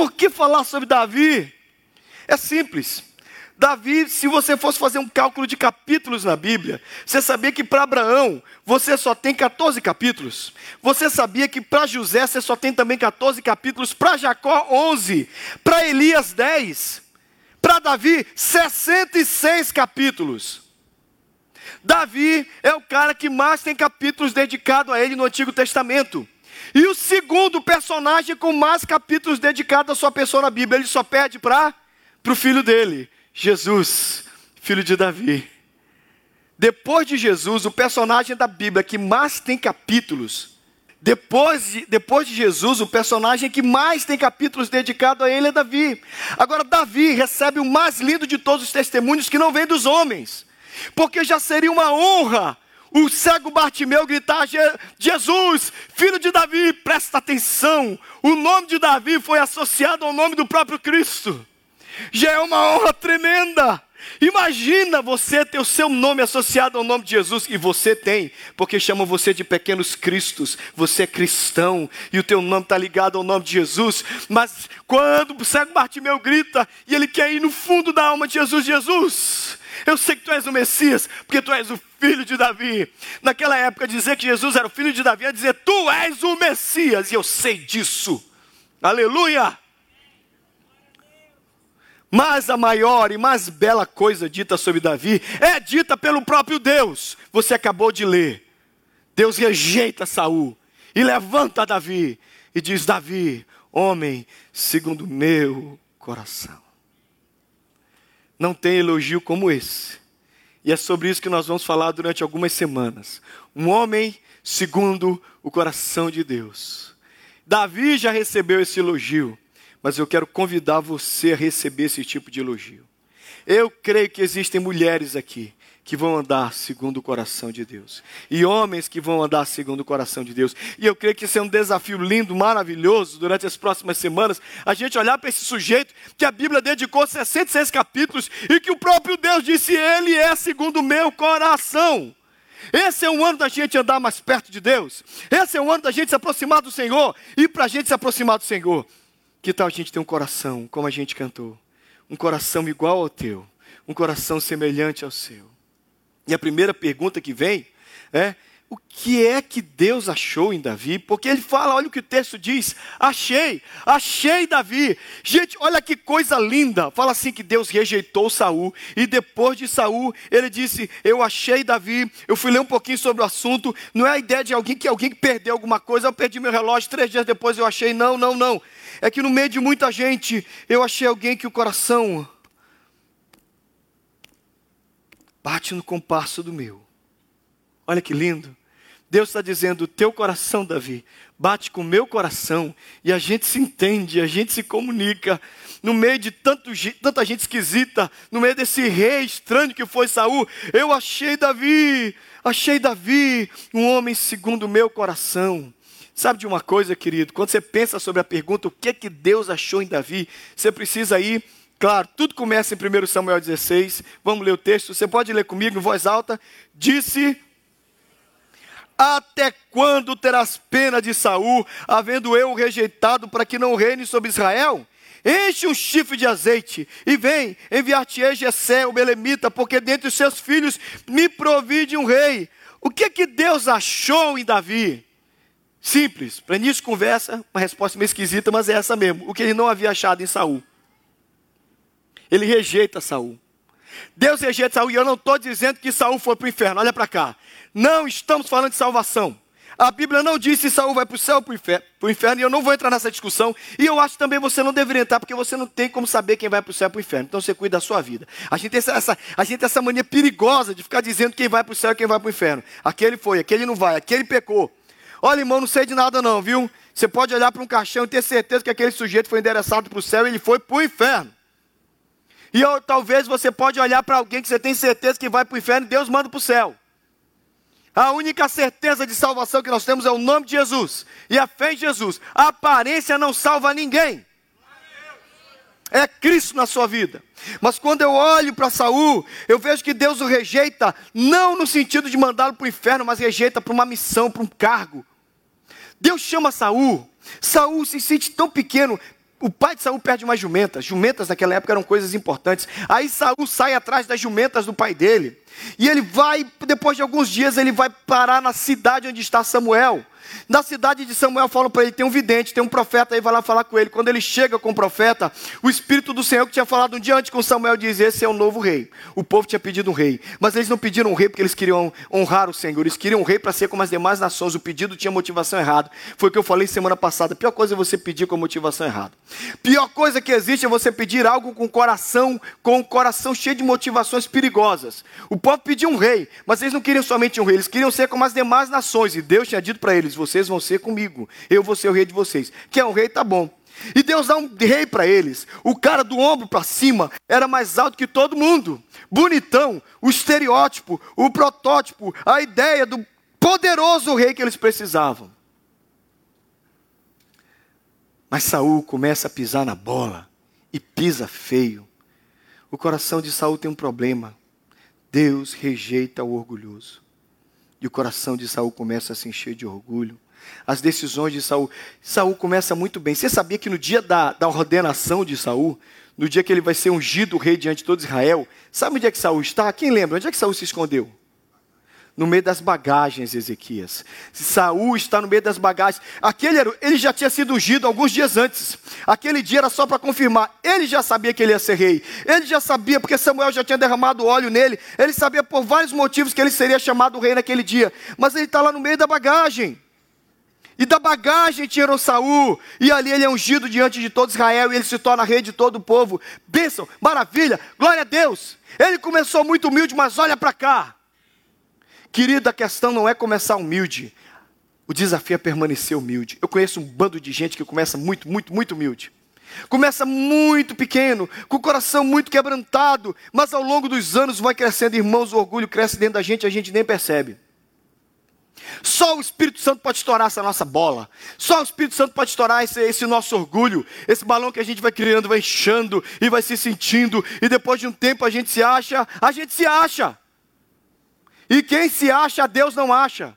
Por que falar sobre Davi? É simples. Davi, se você fosse fazer um cálculo de capítulos na Bíblia, você sabia que para Abraão você só tem 14 capítulos. Você sabia que para José você só tem também 14 capítulos, para Jacó 11, para Elias 10, para Davi 66 capítulos. Davi é o cara que mais tem capítulos dedicados a ele no Antigo Testamento. E o segundo personagem com mais capítulos dedicados à sua pessoa na Bíblia, ele só pede para o filho dele, Jesus, filho de Davi. Depois de Jesus, o personagem da Bíblia que mais tem capítulos, depois de, depois de Jesus, o personagem que mais tem capítulos dedicados a ele é Davi. Agora, Davi recebe o mais lindo de todos os testemunhos que não vem dos homens, porque já seria uma honra o cego Bartimeu gritar: Jesus, filho de Davi, presta atenção. O nome de Davi foi associado ao nome do próprio Cristo. Já é uma honra tremenda. Imagina você ter o seu nome associado ao nome de Jesus, e você tem, porque chamam você de pequenos cristos, você é cristão, e o teu nome está ligado ao nome de Jesus, mas quando o cego Bartimeu grita, e ele quer ir no fundo da alma de Jesus, Jesus, eu sei que tu és o Messias, porque tu és o filho de Davi. Naquela época, dizer que Jesus era o filho de Davi é dizer: Tu és o Messias, e eu sei disso. Aleluia! Mas a maior e mais bela coisa dita sobre Davi é dita pelo próprio Deus. Você acabou de ler. Deus rejeita Saul e levanta Davi e diz: Davi, homem segundo meu coração. Não tem elogio como esse. E é sobre isso que nós vamos falar durante algumas semanas. Um homem segundo o coração de Deus. Davi já recebeu esse elogio, mas eu quero convidar você a receber esse tipo de elogio. Eu creio que existem mulheres aqui que vão andar segundo o coração de Deus. E homens que vão andar segundo o coração de Deus. E eu creio que isso é um desafio lindo, maravilhoso, durante as próximas semanas, a gente olhar para esse sujeito que a Bíblia dedicou 66 capítulos e que o próprio Deus disse: Ele é segundo o meu coração. Esse é um ano da gente andar mais perto de Deus. Esse é um ano da gente se aproximar do Senhor. E para a gente se aproximar do Senhor, que tal a gente ter um coração, como a gente cantou? Um coração igual ao teu, um coração semelhante ao seu. E a primeira pergunta que vem é: o que é que Deus achou em Davi? Porque ele fala, olha o que o texto diz: achei, achei Davi. Gente, olha que coisa linda. Fala assim que Deus rejeitou Saul e depois de Saul, ele disse: "Eu achei Davi". Eu fui ler um pouquinho sobre o assunto. Não é a ideia de alguém que alguém que perdeu alguma coisa, eu perdi meu relógio, três dias depois eu achei. Não, não, não. É que no meio de muita gente, eu achei alguém que o coração bate no compasso do meu. Olha que lindo. Deus está dizendo: teu coração, Davi, bate com o meu coração, e a gente se entende, a gente se comunica. No meio de tanto, tanta gente esquisita, no meio desse rei estranho que foi Saul, eu achei Davi, achei Davi, um homem segundo o meu coração. Sabe de uma coisa, querido? Quando você pensa sobre a pergunta, o que é que Deus achou em Davi, você precisa ir Claro, tudo começa em 1 Samuel 16. Vamos ler o texto. Você pode ler comigo em voz alta. Disse: Até quando terás pena de Saul, havendo eu rejeitado para que não reine sobre Israel? Enche um chifre de azeite e vem enviar-te-ei Jessé, o belemita, porque dentre os seus filhos me provide um rei. O que que Deus achou em Davi? Simples, para início de conversa, uma resposta meio esquisita, mas é essa mesmo. O que ele não havia achado em Saul. Ele rejeita Saul. Deus rejeita Saul e eu não estou dizendo que Saul foi para o inferno. Olha para cá. Não estamos falando de salvação. A Bíblia não diz se Saul vai para o céu ou para o inferno, e eu não vou entrar nessa discussão. E eu acho também você não deveria entrar, porque você não tem como saber quem vai para o céu ou para o inferno. Então você cuida da sua vida. A gente, tem essa, a gente tem essa mania perigosa de ficar dizendo quem vai para o céu e quem vai para o inferno. Aquele foi, aquele não vai, aquele pecou. Olha, irmão, não sei de nada não, viu? Você pode olhar para um caixão e ter certeza que aquele sujeito foi endereçado para o céu e ele foi para o inferno. E eu, talvez você pode olhar para alguém que você tem certeza que vai para o inferno e Deus manda para o céu. A única certeza de salvação que nós temos é o nome de Jesus e a fé em Jesus. A aparência não salva ninguém. É Cristo na sua vida. Mas quando eu olho para Saul, eu vejo que Deus o rejeita, não no sentido de mandá-lo para o inferno, mas rejeita para uma missão, para um cargo. Deus chama Saul. Saul se sente tão pequeno. O pai de Saul perde uma jumenta. Jumentas naquela época eram coisas importantes. Aí Saul sai atrás das jumentas do pai dele. E ele vai, depois de alguns dias, ele vai parar na cidade onde está Samuel. Na cidade de Samuel falam para ele: tem um vidente, tem um profeta, aí vai lá falar com ele. Quando ele chega com o profeta, o Espírito do Senhor que tinha falado um dia antes com Samuel diz: Esse é o novo rei. O povo tinha pedido um rei, mas eles não pediram um rei porque eles queriam honrar o Senhor, eles queriam um rei para ser como as demais nações. O pedido tinha motivação errada. Foi o que eu falei semana passada: a pior coisa é você pedir com motivação errada. Pior coisa que existe é você pedir algo com coração, com o coração cheio de motivações perigosas. O povo pediu um rei, mas eles não queriam somente um rei, eles queriam ser como as demais nações, e Deus tinha dito para eles: vocês vão ser comigo, eu vou ser o rei de vocês. Quer um rei, tá bom. E Deus dá um rei para eles. O cara do ombro para cima era mais alto que todo mundo. Bonitão, o estereótipo, o protótipo, a ideia do poderoso rei que eles precisavam. Mas Saul começa a pisar na bola e pisa feio. O coração de Saul tem um problema. Deus rejeita o orgulhoso. E o coração de Saul começa a se encher de orgulho. As decisões de Saul. Saul começa muito bem. Você sabia que no dia da, da ordenação de Saul, no dia que ele vai ser ungido rei diante de todo Israel, sabe onde é que Saul está? Quem lembra? Onde é que Saul se escondeu? No meio das bagagens, Ezequias. Saul está no meio das bagagens. Aquele era, ele já tinha sido ungido alguns dias antes. Aquele dia era só para confirmar. Ele já sabia que ele ia ser rei. Ele já sabia porque Samuel já tinha derramado óleo nele. Ele sabia por vários motivos que ele seria chamado rei naquele dia. Mas ele está lá no meio da bagagem. E da bagagem tirou Saul. E ali ele é ungido diante de todo Israel. E ele se torna rei de todo o povo. Bênção, maravilha, glória a Deus. Ele começou muito humilde, mas olha para cá. Querida, a questão não é começar humilde. O desafio é permanecer humilde. Eu conheço um bando de gente que começa muito, muito, muito humilde. Começa muito pequeno, com o coração muito quebrantado, mas ao longo dos anos vai crescendo, irmãos, o orgulho cresce dentro da gente, a gente nem percebe. Só o Espírito Santo pode estourar essa nossa bola. Só o Espírito Santo pode estourar esse, esse, nosso orgulho, esse balão que a gente vai criando, vai enchendo e vai se sentindo. E depois de um tempo a gente se acha, a gente se acha. E quem se acha, Deus não acha.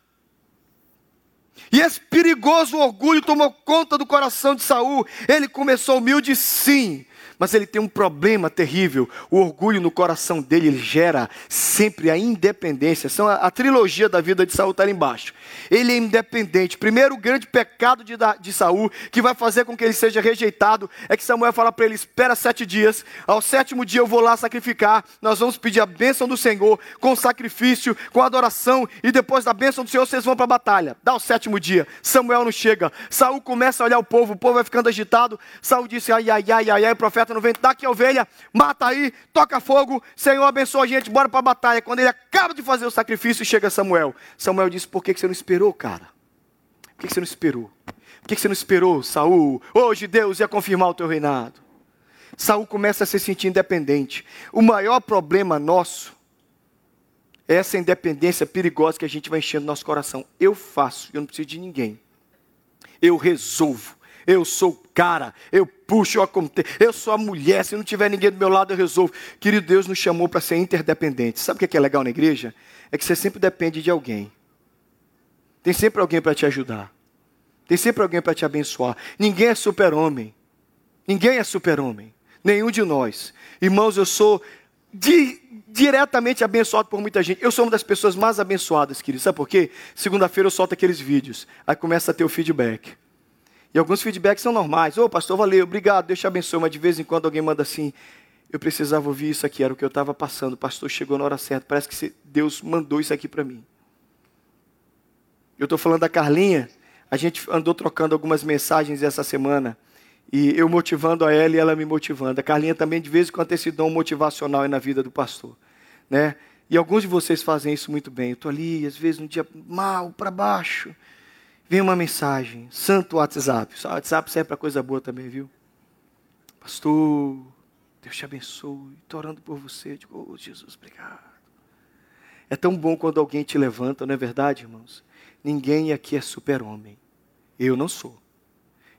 E esse perigoso orgulho tomou conta do coração de Saul. Ele começou humilde, sim, mas ele tem um problema terrível. O orgulho no coração dele ele gera sempre a independência. São a, a trilogia da vida de Saul está ali embaixo. Ele é independente. Primeiro, o grande pecado de, de Saul, que vai fazer com que ele seja rejeitado, é que Samuel fala para ele: espera sete dias. Ao sétimo dia eu vou lá sacrificar. Nós vamos pedir a bênção do Senhor com sacrifício, com adoração, e depois da bênção do Senhor vocês vão para a batalha. Dá o sétimo dia. Samuel não chega. Saul começa a olhar o povo, o povo vai ficando agitado. Saul disse: ai, ai, ai, ai, ai, o profeta no vento, dá a ovelha, mata aí, toca fogo, Senhor abençoa a gente, bora para a batalha. Quando ele acaba de fazer o sacrifício, chega Samuel. Samuel disse: Por que você não esperou, cara? Por que você não esperou? Por que você não esperou, Saul? Hoje Deus ia confirmar o teu reinado. Saul começa a se sentir independente. O maior problema nosso essa independência perigosa que a gente vai enchendo no nosso coração. Eu faço, eu não preciso de ninguém. Eu resolvo eu sou o cara, eu puxo, eu aconteço, eu sou a mulher, se não tiver ninguém do meu lado eu resolvo. Querido, Deus nos chamou para ser interdependente. Sabe o que é legal na igreja? É que você sempre depende de alguém. Tem sempre alguém para te ajudar. Tem sempre alguém para te abençoar. Ninguém é super-homem. Ninguém é super-homem. Nenhum de nós. Irmãos, eu sou di diretamente abençoado por muita gente. Eu sou uma das pessoas mais abençoadas, querido. Sabe por quê? Segunda-feira eu solto aqueles vídeos. Aí começa a ter o feedback. E alguns feedbacks são normais. Ô, oh, pastor, valeu, obrigado, Deus te abençoe. Mas de vez em quando alguém manda assim: eu precisava ouvir isso aqui, era o que eu estava passando. O pastor chegou na hora certa. Parece que Deus mandou isso aqui para mim. Eu estou falando da Carlinha. A gente andou trocando algumas mensagens essa semana. E eu motivando a ela e ela me motivando. A Carlinha também, de vez em quando, tem esse dom motivacional na vida do pastor. Né? E alguns de vocês fazem isso muito bem. Eu estou ali, às vezes, um dia mal, para baixo vem uma mensagem, santo WhatsApp. O WhatsApp serve para coisa boa também, viu? Pastor, Deus te abençoe. Estou orando por você. Eu digo, oh, Jesus, obrigado. É tão bom quando alguém te levanta, não é verdade, irmãos? Ninguém aqui é super-homem. Eu não sou.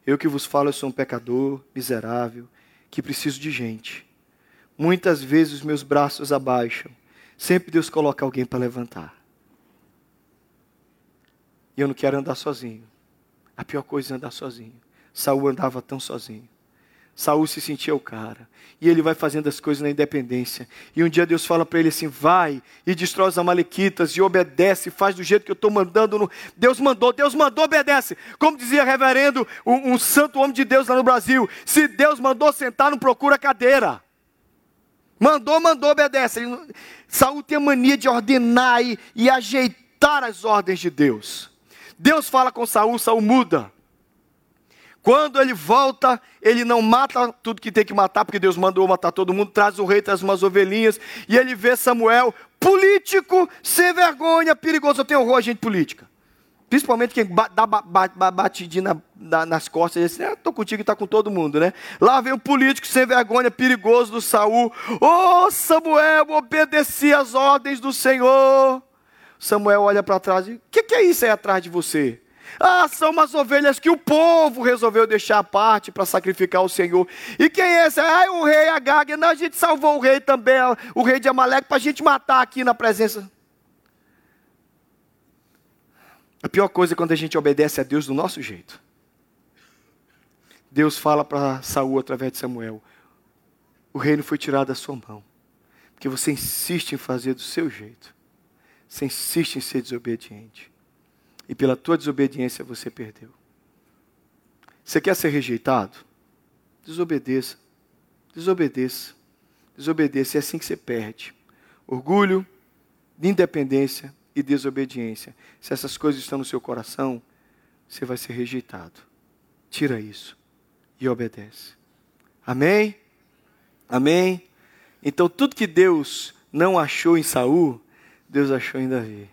Eu que vos falo, eu sou um pecador, miserável, que preciso de gente. Muitas vezes os meus braços abaixam. Sempre Deus coloca alguém para levantar. E eu não quero andar sozinho. A pior coisa é andar sozinho. Saul andava tão sozinho. Saul se sentia o cara. E ele vai fazendo as coisas na independência. E um dia Deus fala para ele assim: vai e destrói os amalequitas e obedece, faz do jeito que eu estou mandando. No... Deus mandou, Deus mandou, obedece. Como dizia reverendo, um, um santo homem de Deus lá no Brasil: se Deus mandou sentar, não procura cadeira. Mandou, mandou, obedece. Ele... Tem a mania de ordenar e, e ajeitar as ordens de Deus. Deus fala com Saul, Saul muda. Quando ele volta, ele não mata tudo que tem que matar, porque Deus mandou matar todo mundo, traz o rei, traz umas ovelhinhas, e ele vê Samuel, político, sem vergonha, perigoso. Eu tenho horror a gente política. Principalmente quem dá batidinha na, na, nas costas e diz assim, ah, tô contigo e tá com todo mundo, né? Lá vem um político sem vergonha, perigoso do Saul. Ô oh, Samuel, obedeci às ordens do Senhor. Samuel olha para trás e o que, que é isso aí atrás de você? Ah, são umas ovelhas que o povo resolveu deixar à parte para sacrificar ao Senhor. E quem é esse? Ah, o rei Agag. Não, a gente salvou o rei também, o rei de Amaleque, para a gente matar aqui na presença. A pior coisa é quando a gente obedece a Deus do nosso jeito. Deus fala para Saul através de Samuel: o reino foi tirado da sua mão, porque você insiste em fazer do seu jeito, você insiste em ser desobediente e pela tua desobediência você perdeu. Você quer ser rejeitado? Desobedeça. Desobedeça. Desobedeça. É assim que você perde. Orgulho, independência e desobediência. Se essas coisas estão no seu coração, você vai ser rejeitado. Tira isso e obedece. Amém? Amém? Então tudo que Deus não achou em Saul, Deus achou em Davi.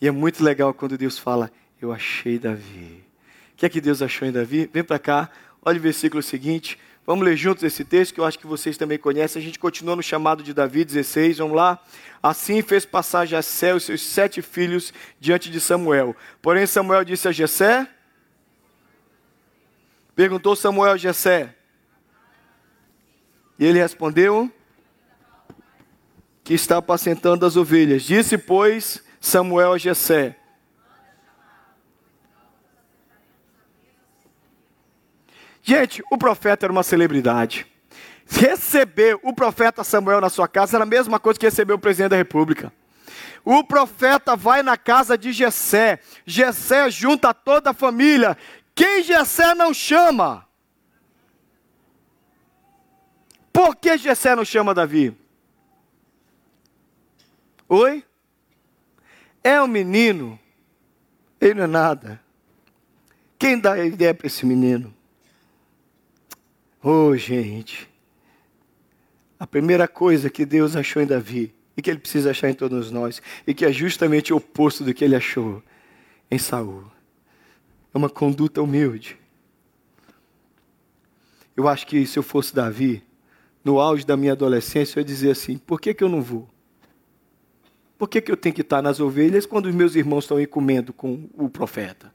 E é muito legal quando Deus fala: Eu achei Davi. O que é que Deus achou em Davi? Vem para cá, olha o versículo seguinte. Vamos ler juntos esse texto que eu acho que vocês também conhecem. A gente continua no chamado de Davi 16, vamos lá. Assim fez passar Jessé os seus sete filhos diante de Samuel. Porém Samuel disse a Jessé, perguntou Samuel a Jessé, e ele respondeu que está apacentando as ovelhas. Disse, pois, Samuel a Jessé. Gente, o profeta era uma celebridade. Receber o profeta Samuel na sua casa era a mesma coisa que receber o presidente da república. O profeta vai na casa de Jessé. Jessé junta toda a família. Quem Jessé não chama? Por que Jessé não chama Davi? Oi? É um menino, ele não é nada. Quem dá a ideia para esse menino? Oh, gente. A primeira coisa que Deus achou em Davi e que ele precisa achar em todos nós, e que é justamente o oposto do que ele achou em Saul. É uma conduta humilde. Eu acho que se eu fosse Davi, no auge da minha adolescência, eu ia dizer assim: por que, que eu não vou? Por que, que eu tenho que estar nas ovelhas quando os meus irmãos estão aí comendo com o profeta?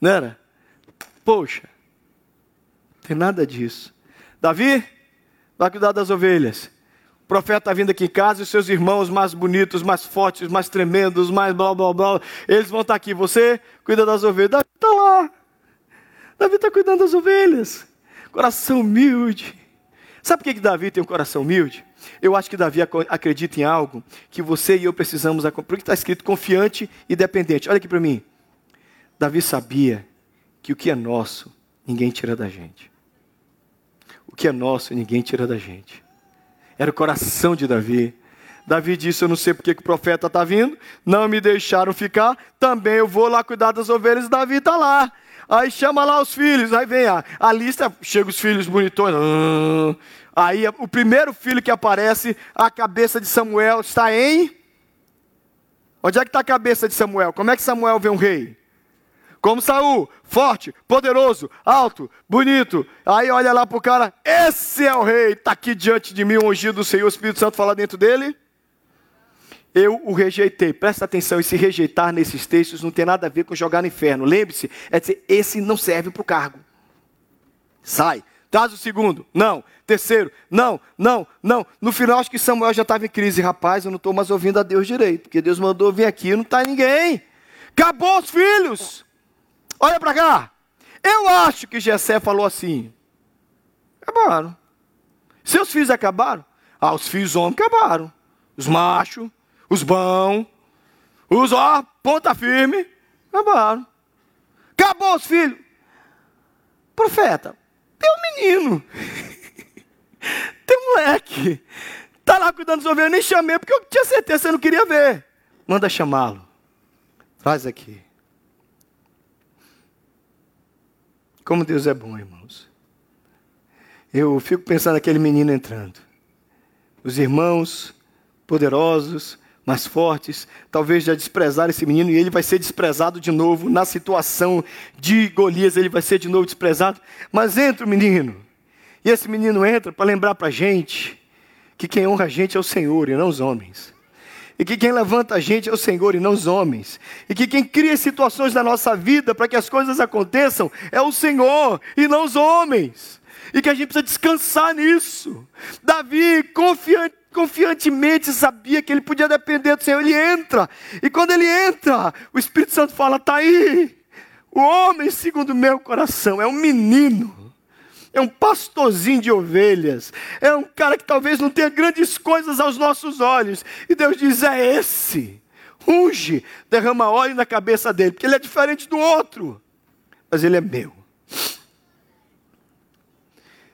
Não era? Poxa, tem nada disso. Davi, vai cuidar das ovelhas. O profeta está vindo aqui em casa e seus irmãos mais bonitos, mais fortes, mais tremendos, mais blá blá blá, eles vão estar aqui. Você cuida das ovelhas. Davi está lá. Davi está cuidando das ovelhas. Coração humilde. Sabe por que, Davi tem um coração humilde? Eu acho que Davi acredita em algo que você e eu precisamos. Porque está escrito confiante e dependente. Olha aqui para mim. Davi sabia que o que é nosso, ninguém tira da gente. O que é nosso, ninguém tira da gente. Era o coração de Davi. Davi disse: Eu não sei porque que o profeta está vindo, não me deixaram ficar, também eu vou lá cuidar das ovelhas. Davi está lá. Aí chama lá os filhos, aí vem a, a lista, chega os filhos bonitões. Ah, Aí o primeiro filho que aparece, a cabeça de Samuel está em. Onde é que está a cabeça de Samuel? Como é que Samuel vê um rei? Como Saul, forte, poderoso, alto, bonito. Aí olha lá para o cara, esse é o rei, está aqui diante de mim, ungido do Senhor, o Espírito Santo fala dentro dele. Eu o rejeitei. Presta atenção, esse rejeitar nesses textos não tem nada a ver com jogar no inferno. Lembre-se, é dizer, esse não serve para o cargo. Sai. Traz o segundo. Não. Terceiro. Não, não, não. No final, acho que Samuel já estava em crise. Rapaz, eu não estou mais ouvindo a Deus direito. Porque Deus mandou vir aqui e não está ninguém. Acabou os filhos. Olha para cá. Eu acho que Jessé falou assim. Acabaram. Seus filhos acabaram? Ah, os filhos homens acabaram. Os machos, os bons, os ó, ponta firme, acabaram. Acabou os filhos. Profeta, tem um menino. tem um moleque. Está lá cuidando dos ovelhas. Eu nem chamei porque eu tinha certeza que você não queria ver. Manda chamá-lo. Traz aqui. Como Deus é bom, irmãos. Eu fico pensando naquele menino entrando. Os irmãos poderosos, mais fortes, talvez já desprezaram esse menino e ele vai ser desprezado de novo na situação de Golias, ele vai ser de novo desprezado. Mas entra o menino, e esse menino entra para lembrar para a gente que quem honra a gente é o Senhor e não os homens. E que quem levanta a gente é o Senhor e não os homens. E que quem cria situações na nossa vida para que as coisas aconteçam é o Senhor e não os homens. E que a gente precisa descansar nisso. Davi, confiante confiantemente sabia que ele podia depender do Senhor. Ele entra, e quando ele entra, o Espírito Santo fala: está aí, o homem segundo o meu coração, é um menino, é um pastorzinho de ovelhas, é um cara que talvez não tenha grandes coisas aos nossos olhos, e Deus diz: é esse, unge, derrama óleo na cabeça dele, porque ele é diferente do outro, mas ele é meu.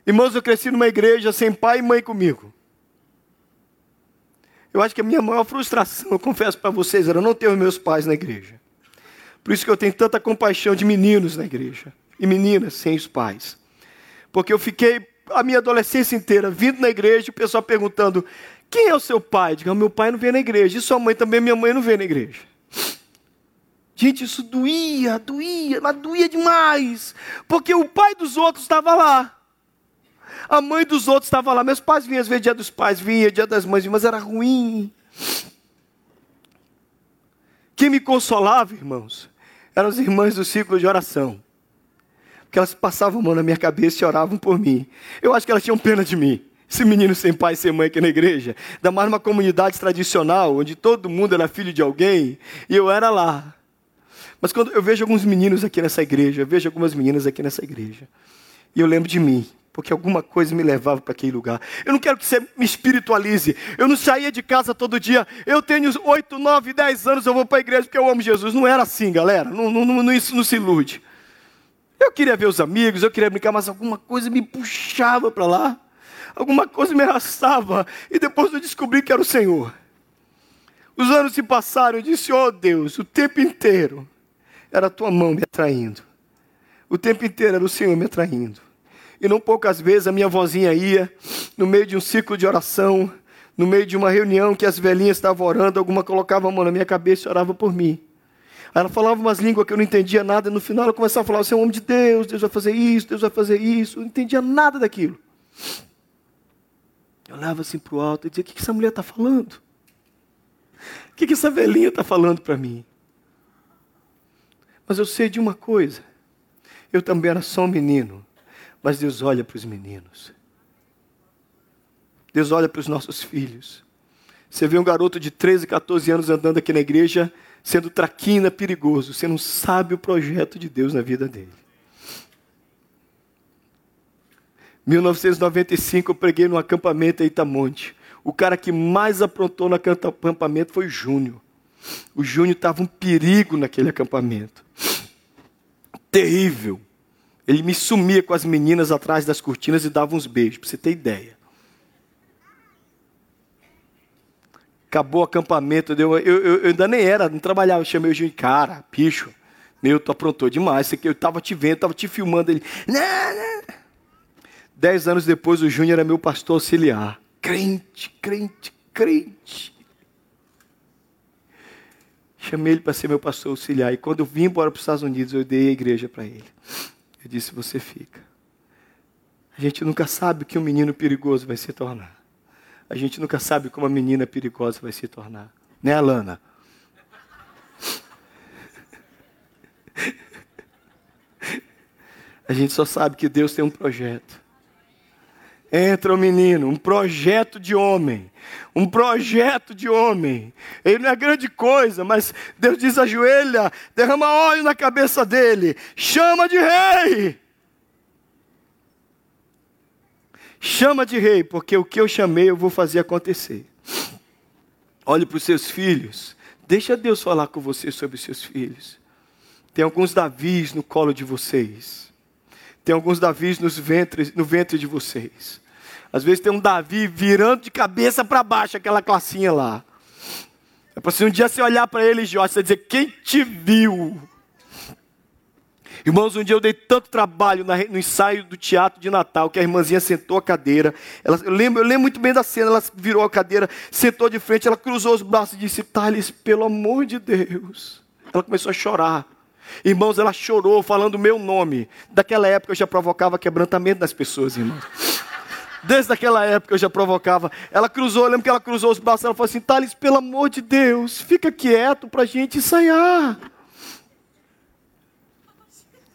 Irmãos, eu cresci numa igreja sem pai e mãe comigo. Eu acho que a minha maior frustração, eu confesso para vocês, era não ter os meus pais na igreja. Por isso que eu tenho tanta compaixão de meninos na igreja e meninas sem os pais. Porque eu fiquei a minha adolescência inteira vindo na igreja o pessoal perguntando: quem é o seu pai? Digo, meu pai não vem na igreja. E sua mãe também, minha mãe não vem na igreja. Gente, isso doía, doía, mas doía demais. Porque o pai dos outros estava lá. A mãe dos outros estava lá. Meus pais vinham, às vezes, dia dos pais, vinha, dia das mães, mas era ruim. Quem me consolava, irmãos, eram as irmãs do ciclo de oração. Porque elas passavam a mão na minha cabeça e oravam por mim. Eu acho que elas tinham pena de mim. Esse menino sem pai e sem mãe aqui na igreja. Ainda mais numa comunidade tradicional, onde todo mundo era filho de alguém. E eu era lá. Mas quando eu vejo alguns meninos aqui nessa igreja, eu vejo algumas meninas aqui nessa igreja. E eu lembro de mim porque alguma coisa me levava para aquele lugar. Eu não quero que você me espiritualize. Eu não saía de casa todo dia. Eu tenho 8, 9, 10 anos, eu vou para a igreja porque eu amo Jesus. Não era assim, galera. Não, não, não, isso não se ilude. Eu queria ver os amigos, eu queria brincar, mas alguma coisa me puxava para lá. Alguma coisa me arrastava. E depois eu descobri que era o Senhor. Os anos se passaram, eu disse, oh Deus, o tempo inteiro era a tua mão me atraindo. O tempo inteiro era o Senhor me atraindo. E não poucas vezes a minha vozinha ia, no meio de um ciclo de oração, no meio de uma reunião que as velhinhas estavam orando, alguma colocava a mão na minha cabeça e orava por mim. Aí ela falava umas línguas que eu não entendia nada, e no final ela começava a falar: Você é um homem de Deus, Deus vai fazer isso, Deus vai fazer isso. Eu não entendia nada daquilo. Eu olhava assim para o alto e dizia: O que essa mulher está falando? O que essa velhinha está falando para mim? Mas eu sei de uma coisa: eu também era só um menino mas Deus olha para os meninos. Deus olha para os nossos filhos. Você vê um garoto de 13, 14 anos andando aqui na igreja, sendo traquina, perigoso. Você não sabe o projeto de Deus na vida dele. 1995 eu preguei no acampamento em Itamonte. O cara que mais aprontou no acampamento foi o Júnior. O Júnior estava um perigo naquele acampamento. Terrível. Ele me sumia com as meninas atrás das cortinas e dava uns beijos, para você ter ideia. Acabou o acampamento, eu, eu, eu, ainda nem era, não trabalhava, eu chamei o Júnior, cara, bicho, meu, tu aprontou demais, eu estava te vendo, estava te filmando, ele, não. Dez anos depois, o Júnior era meu pastor auxiliar, crente, crente, crente. Chamei ele para ser meu pastor auxiliar, e quando eu vim embora para os Estados Unidos, eu dei a igreja para ele. Eu disse: Você fica. A gente nunca sabe o que um menino perigoso vai se tornar. A gente nunca sabe como uma menina perigosa vai se tornar. Né, Alana? A gente só sabe que Deus tem um projeto. Entra o menino, um projeto de homem. Um projeto de homem. Ele não é grande coisa, mas Deus diz: ajoelha, derrama óleo na cabeça dele, chama de rei. Chama de rei, porque o que eu chamei eu vou fazer acontecer. Olhe para os seus filhos. Deixa Deus falar com você sobre os seus filhos. Tem alguns Davis no colo de vocês. Tem alguns Davis nos ventres, no ventre de vocês. Às vezes tem um Davi virando de cabeça para baixo aquela classinha lá. É para se um dia você olhar para ele, Jorge, você dizer: Quem te viu? Irmãos, um dia eu dei tanto trabalho no ensaio do teatro de Natal que a irmãzinha sentou a cadeira. Ela, eu, lembro, eu lembro muito bem da cena. Ela virou a cadeira, sentou de frente, ela cruzou os braços e disse: Thales, pelo amor de Deus. Ela começou a chorar. Irmãos, ela chorou falando o meu nome. Daquela época eu já provocava quebrantamento nas pessoas, irmãos. Desde aquela época eu já provocava. Ela cruzou, eu lembro que ela cruzou os braços. Ela falou assim: Thales, pelo amor de Deus, fica quieto para a gente ensaiar.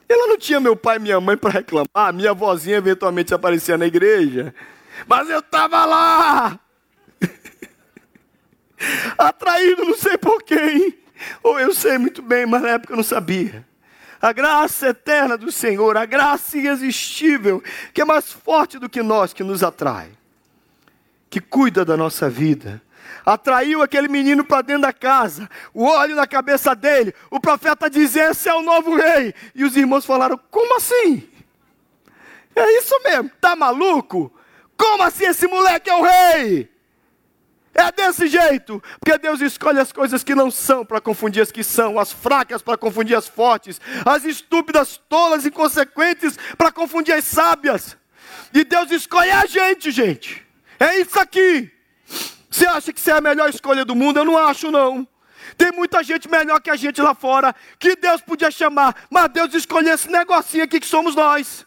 Ela não tinha meu pai e minha mãe para reclamar. Minha vozinha eventualmente aparecia na igreja. Mas eu estava lá. Atraído não sei por quem. Ou eu sei muito bem, mas na época eu não sabia. A graça eterna do Senhor, a graça irresistível, que é mais forte do que nós, que nos atrai, que cuida da nossa vida, atraiu aquele menino para dentro da casa, o olho na cabeça dele, o profeta dizia: Esse é o novo rei. E os irmãos falaram: Como assim? É isso mesmo, tá maluco? Como assim esse moleque é o rei? É desse jeito, porque Deus escolhe as coisas que não são para confundir as que são, as fracas para confundir as fortes, as estúpidas, tolas, inconsequentes para confundir as sábias. E Deus escolhe a gente, gente. É isso aqui. Você acha que você é a melhor escolha do mundo? Eu não acho, não. Tem muita gente melhor que a gente lá fora, que Deus podia chamar, mas Deus escolheu esse negocinho aqui que somos nós.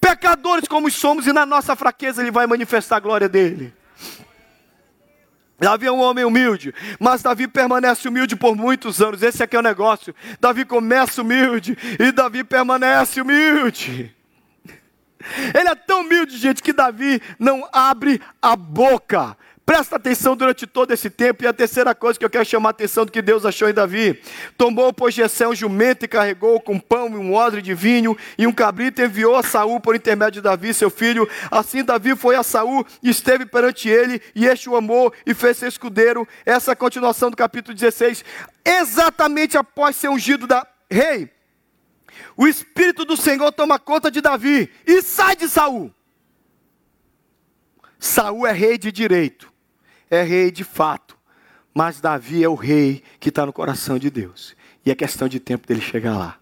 Pecadores como somos, e na nossa fraqueza Ele vai manifestar a glória dEle. Davi é um homem humilde, mas Davi permanece humilde por muitos anos. Esse aqui é o negócio. Davi começa humilde e Davi permanece humilde. Ele é tão humilde, gente, que Davi não abre a boca. Presta atenção durante todo esse tempo. E a terceira coisa que eu quero chamar a atenção do que Deus achou em Davi: tomou, pois, Jessé um jumento e carregou com pão e um odre de vinho e um cabrito e enviou a Saul por intermédio de Davi, seu filho. Assim Davi foi a Saul e esteve perante ele, e este o amou e fez seu escudeiro. Essa é a continuação do capítulo 16. Exatamente após ser ungido da rei, o Espírito do Senhor toma conta de Davi e sai de Saul. Saul é rei de direito é rei de fato, mas Davi é o rei que está no coração de Deus. E é questão de tempo dele chegar lá.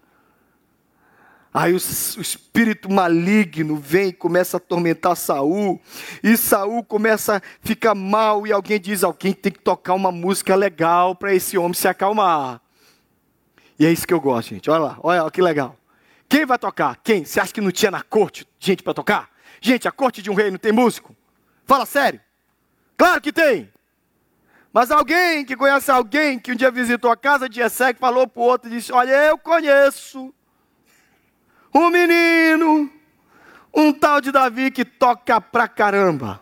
Aí o, o, espírito maligno vem e começa a atormentar Saul, e Saul começa a ficar mal, e alguém diz: alguém tem que tocar uma música legal para esse homem se acalmar. E é isso que eu gosto, gente. Olha lá, olha que legal. Quem vai tocar? Quem? Você acha que não tinha na corte gente para tocar? Gente, a corte de um rei não tem músico? Fala sério. Claro que tem. Mas alguém que conhece alguém que um dia visitou a casa de Jessé, que falou para o outro e disse: Olha, eu conheço um menino, um tal de Davi que toca pra caramba.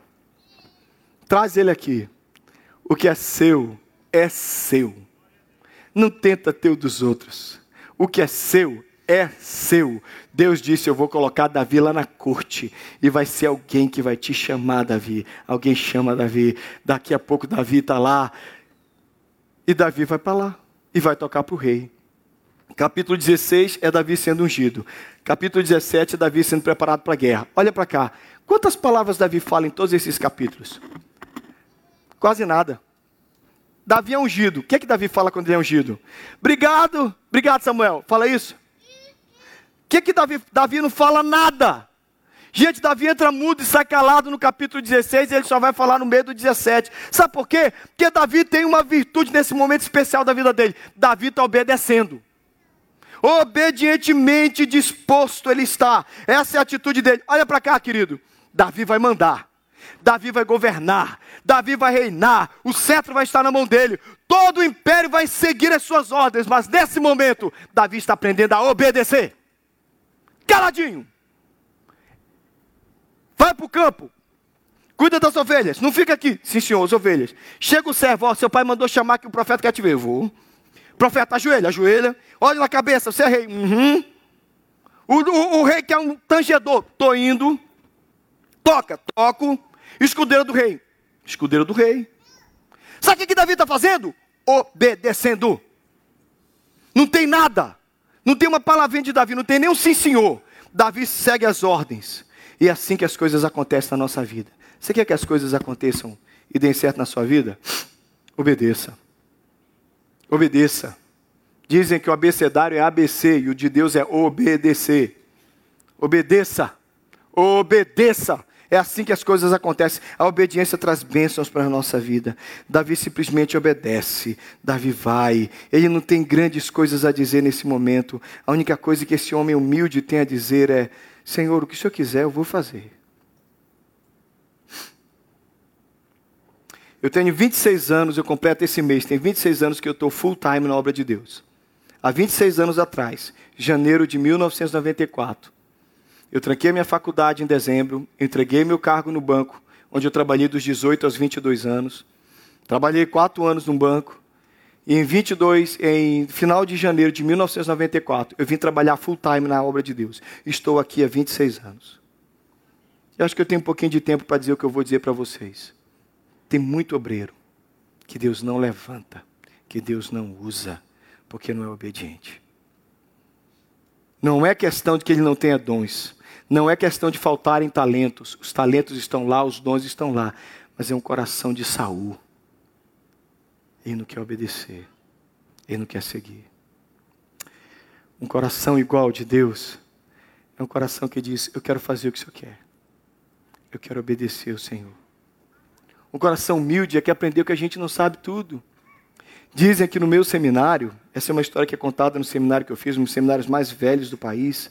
Traz ele aqui. O que é seu é seu. Não tenta ter o dos outros. O que é seu é seu. Deus disse: Eu vou colocar Davi lá na corte, e vai ser alguém que vai te chamar, Davi. Alguém chama Davi. Daqui a pouco Davi está lá, e Davi vai para lá, e vai tocar para o rei. Capítulo 16 é Davi sendo ungido. Capítulo 17 é Davi sendo preparado para a guerra. Olha para cá. Quantas palavras Davi fala em todos esses capítulos? Quase nada. Davi é ungido. O que é que Davi fala quando ele é ungido? Obrigado, obrigado Samuel. Fala isso que, que Davi, Davi não fala nada? Gente, Davi entra mudo e sai calado no capítulo 16 e ele só vai falar no meio do 17. Sabe por quê? Porque Davi tem uma virtude nesse momento especial da vida dele. Davi está obedecendo. Obedientemente disposto ele está. Essa é a atitude dele. Olha para cá, querido. Davi vai mandar. Davi vai governar. Davi vai reinar. O cetro vai estar na mão dele. Todo o império vai seguir as suas ordens. Mas nesse momento, Davi está aprendendo a obedecer caladinho. Vai para o campo. Cuida das ovelhas. Não fica aqui. Sim, senhor, as ovelhas. Chega o servo, ó, seu pai mandou chamar que o profeta quer te ver. Vou. Profeta, ajoelha, ajoelha. Olha na cabeça, você é rei. Uhum. O, o, o rei que é um tangedor. Estou indo. Toca, toco. Escudeiro do rei. Escudeiro do rei. Sabe o que Davi está fazendo? Obedecendo. Não tem nada. Não tem uma palavrinha de Davi, não tem nem um sim senhor. Davi segue as ordens. E é assim que as coisas acontecem na nossa vida. Você quer que as coisas aconteçam e deem certo na sua vida? Obedeça. Obedeça. Dizem que o abecedário é ABC e o de Deus é obedecer. Obedeça. Obedeça. É assim que as coisas acontecem. A obediência traz bênçãos para a nossa vida. Davi simplesmente obedece. Davi vai. Ele não tem grandes coisas a dizer nesse momento. A única coisa que esse homem humilde tem a dizer é: Senhor, o que o Senhor quiser, eu vou fazer. Eu tenho 26 anos, eu completo esse mês, tem 26 anos que eu estou full time na obra de Deus. Há 26 anos atrás, janeiro de 1994, eu tranquei minha faculdade em dezembro, entreguei meu cargo no banco, onde eu trabalhei dos 18 aos 22 anos. Trabalhei quatro anos no banco. E em 22, em final de janeiro de 1994, eu vim trabalhar full time na obra de Deus. Estou aqui há 26 anos. Eu acho que eu tenho um pouquinho de tempo para dizer o que eu vou dizer para vocês. Tem muito obreiro que Deus não levanta, que Deus não usa, porque não é obediente. Não é questão de que ele não tenha dons, não é questão de faltarem talentos. Os talentos estão lá, os dons estão lá. Mas é um coração de Saul. Ele não quer obedecer. Ele não quer seguir. Um coração igual de Deus é um coração que diz: Eu quero fazer o que o Senhor quer. Eu quero obedecer ao Senhor. Um coração humilde é que aprendeu que a gente não sabe tudo. Dizem que no meu seminário, essa é uma história que é contada no seminário que eu fiz, um dos seminários mais velhos do país.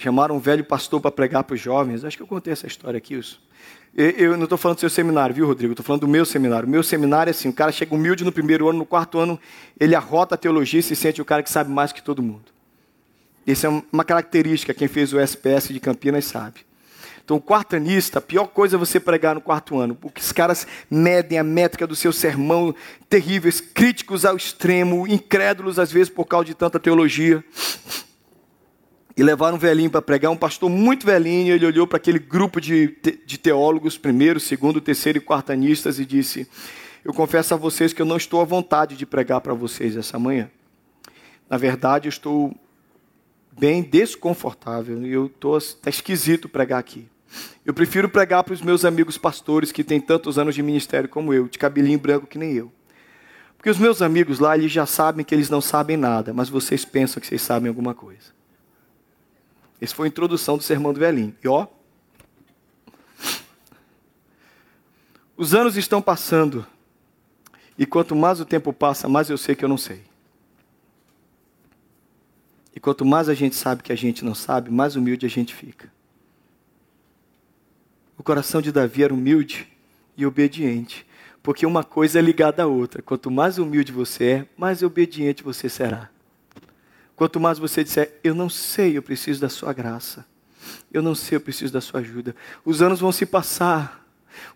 Chamaram um velho pastor para pregar para os jovens. Acho que eu contei essa história aqui. Isso. Eu não estou falando do seu seminário, viu, Rodrigo? Estou falando do meu seminário. O meu seminário é assim: o cara chega humilde no primeiro ano, no quarto ano, ele arrota a teologia e se sente o cara que sabe mais que todo mundo. Isso é uma característica, quem fez o SPS de Campinas sabe. Então, o quartanista, a pior coisa é você pregar no quarto ano, porque os caras medem a métrica do seu sermão, terríveis, críticos ao extremo, incrédulos às vezes por causa de tanta teologia e levaram um velhinho para pregar, um pastor muito velhinho, ele olhou para aquele grupo de, de teólogos, primeiro, segundo, terceiro e quartanistas, e disse: Eu confesso a vocês que eu não estou à vontade de pregar para vocês essa manhã. Na verdade, eu estou bem desconfortável e eu estou tá esquisito pregar aqui. Eu prefiro pregar para os meus amigos pastores que têm tantos anos de ministério como eu, de cabelinho branco que nem eu. Porque os meus amigos lá, eles já sabem que eles não sabem nada, mas vocês pensam que vocês sabem alguma coisa. Essa foi a introdução do sermão do velhinho. E ó, os anos estão passando. E quanto mais o tempo passa, mais eu sei que eu não sei. E quanto mais a gente sabe que a gente não sabe, mais humilde a gente fica. O coração de Davi era humilde e obediente, porque uma coisa é ligada à outra. Quanto mais humilde você é, mais obediente você será. Quanto mais você disser, eu não sei, eu preciso da sua graça. Eu não sei, eu preciso da sua ajuda. Os anos vão se passar.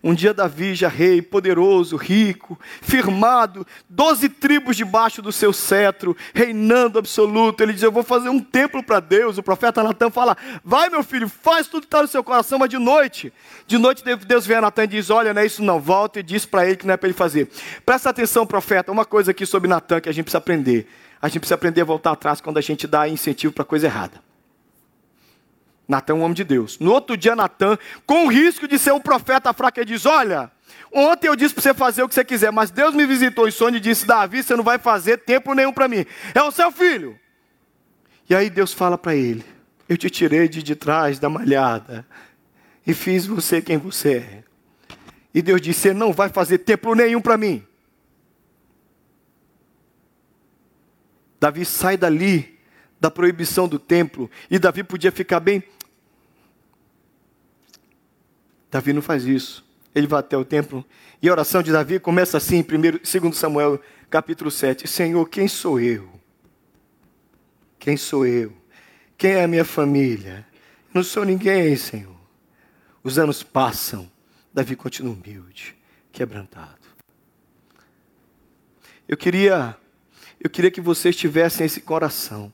Um dia Davi, já rei, poderoso, rico, firmado, doze tribos debaixo do seu cetro, reinando absoluto. Ele diz: Eu vou fazer um templo para Deus. O profeta Natan fala: Vai, meu filho, faz tudo que está no seu coração, mas de noite. De noite Deus vem a Natan e diz: Olha, não é isso não, volta e diz para ele que não é para ele fazer. Presta atenção, profeta, uma coisa aqui sobre Natan que a gente precisa aprender a gente precisa aprender a voltar atrás quando a gente dá incentivo para coisa errada. Natan é um homem de Deus. No outro dia, Natan, com o risco de ser um profeta fraco, ele diz: Olha, ontem eu disse para você fazer o que você quiser, mas Deus me visitou em sonho e disse: Davi, você não vai fazer tempo nenhum para mim. É o seu filho. E aí Deus fala para ele: Eu te tirei de, de trás da malhada e fiz você quem você é. E Deus disse: Você não vai fazer tempo nenhum para mim. Davi sai dali da proibição do templo e Davi podia ficar bem. Davi não faz isso. Ele vai até o templo e a oração de Davi começa assim, primeiro, segundo Samuel, capítulo 7. Senhor, quem sou eu? Quem sou eu? Quem é a minha família? Não sou ninguém, Senhor. Os anos passam, Davi continua humilde, quebrantado. Eu queria eu queria que vocês tivessem esse coração,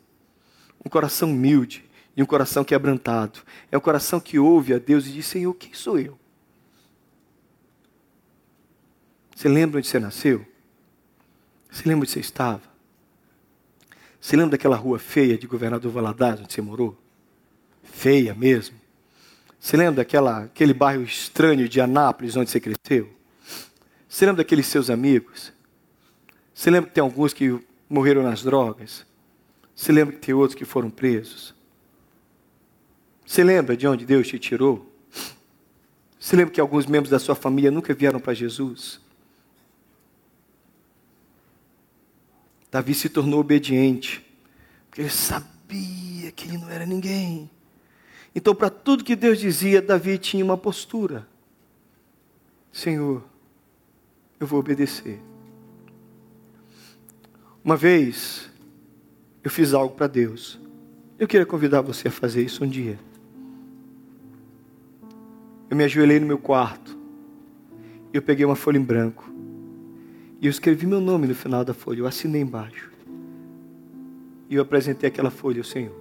um coração humilde, e um coração quebrantado. É um coração que ouve a Deus e diz: Senhor, quem sou eu? Você lembra onde você nasceu? Você lembra onde você estava? Você lembra daquela rua feia de Governador Valadares, onde você morou? Feia mesmo. Você lembra daquela, aquele bairro estranho de Anápolis, onde você cresceu? Você lembra daqueles seus amigos? Você lembra que tem alguns que morreram nas drogas? Você lembra que tem outros que foram presos? Você lembra de onde Deus te tirou? Você lembra que alguns membros da sua família nunca vieram para Jesus? Davi se tornou obediente, porque ele sabia que ele não era ninguém. Então, para tudo que Deus dizia, Davi tinha uma postura: Senhor, eu vou obedecer. Uma vez, eu fiz algo para Deus. Eu queria convidar você a fazer isso um dia. Eu me ajoelhei no meu quarto. E eu peguei uma folha em branco. E eu escrevi meu nome no final da folha. Eu assinei embaixo. E eu apresentei aquela folha ao Senhor.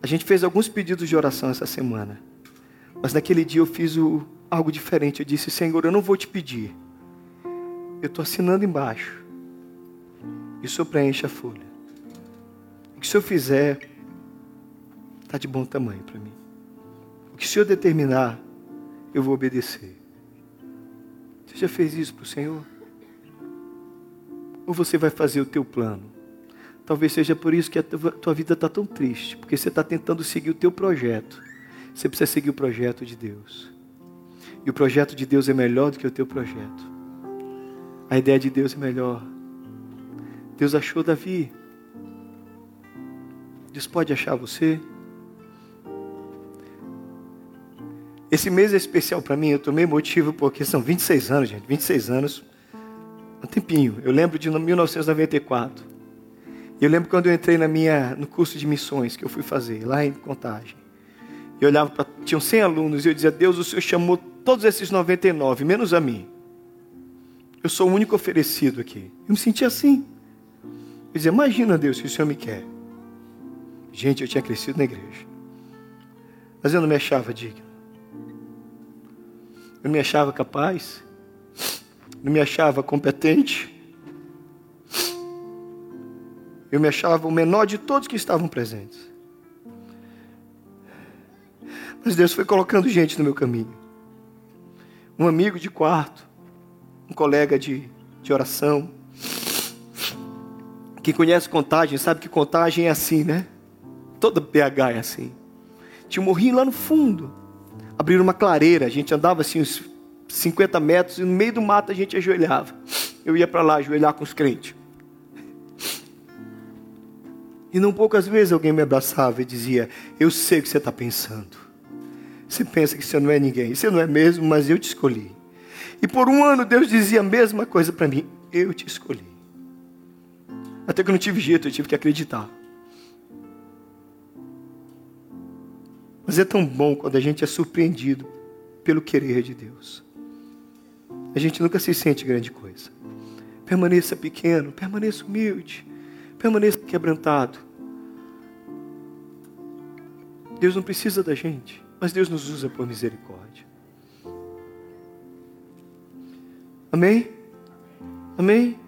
A gente fez alguns pedidos de oração essa semana. Mas naquele dia eu fiz o, algo diferente. Eu disse: Senhor, eu não vou te pedir. Eu estou assinando embaixo. E o Senhor preenche a folha. O que o Senhor fizer, está de bom tamanho para mim. O que o Senhor determinar, eu vou obedecer. Você já fez isso para o Senhor? Ou você vai fazer o teu plano? Talvez seja por isso que a tua vida está tão triste, porque você está tentando seguir o teu projeto. Você precisa seguir o projeto de Deus. E o projeto de Deus é melhor do que o teu projeto. A ideia de Deus é melhor. Deus achou Davi. Deus pode achar você. Esse mês é especial para mim, eu tomei motivo porque são 26 anos, gente, 26 anos, um tempinho. Eu lembro de 1994. Eu lembro quando eu entrei na minha, no curso de missões que eu fui fazer, lá em Contagem. Eu olhava para. Tinham 100 alunos e eu dizia: Deus, o Senhor chamou todos esses 99, menos a mim. Eu sou o único oferecido aqui. Eu me sentia assim. Eu dizia, imagina Deus se o Senhor me quer. Gente, eu tinha crescido na igreja. Mas eu não me achava digno. Eu não me achava capaz. Não me achava competente. Eu me achava o menor de todos que estavam presentes. Mas Deus foi colocando gente no meu caminho. Um amigo de quarto, um colega de, de oração, quem conhece contagem sabe que contagem é assim, né? Toda PH é assim. Tinha um morrinho lá no fundo. Abriram uma clareira, a gente andava assim uns 50 metros e no meio do mato a gente ajoelhava. Eu ia para lá ajoelhar com os crentes. E não poucas vezes alguém me abraçava e dizia: Eu sei o que você está pensando. Você pensa que você não é ninguém. Você não é mesmo, mas eu te escolhi. E por um ano Deus dizia a mesma coisa para mim: Eu te escolhi. Até que eu não tive jeito, eu tive que acreditar. Mas é tão bom quando a gente é surpreendido pelo querer de Deus. A gente nunca se sente grande coisa. Permaneça pequeno, permaneça humilde, permaneça quebrantado. Deus não precisa da gente, mas Deus nos usa por misericórdia. Amém? Amém?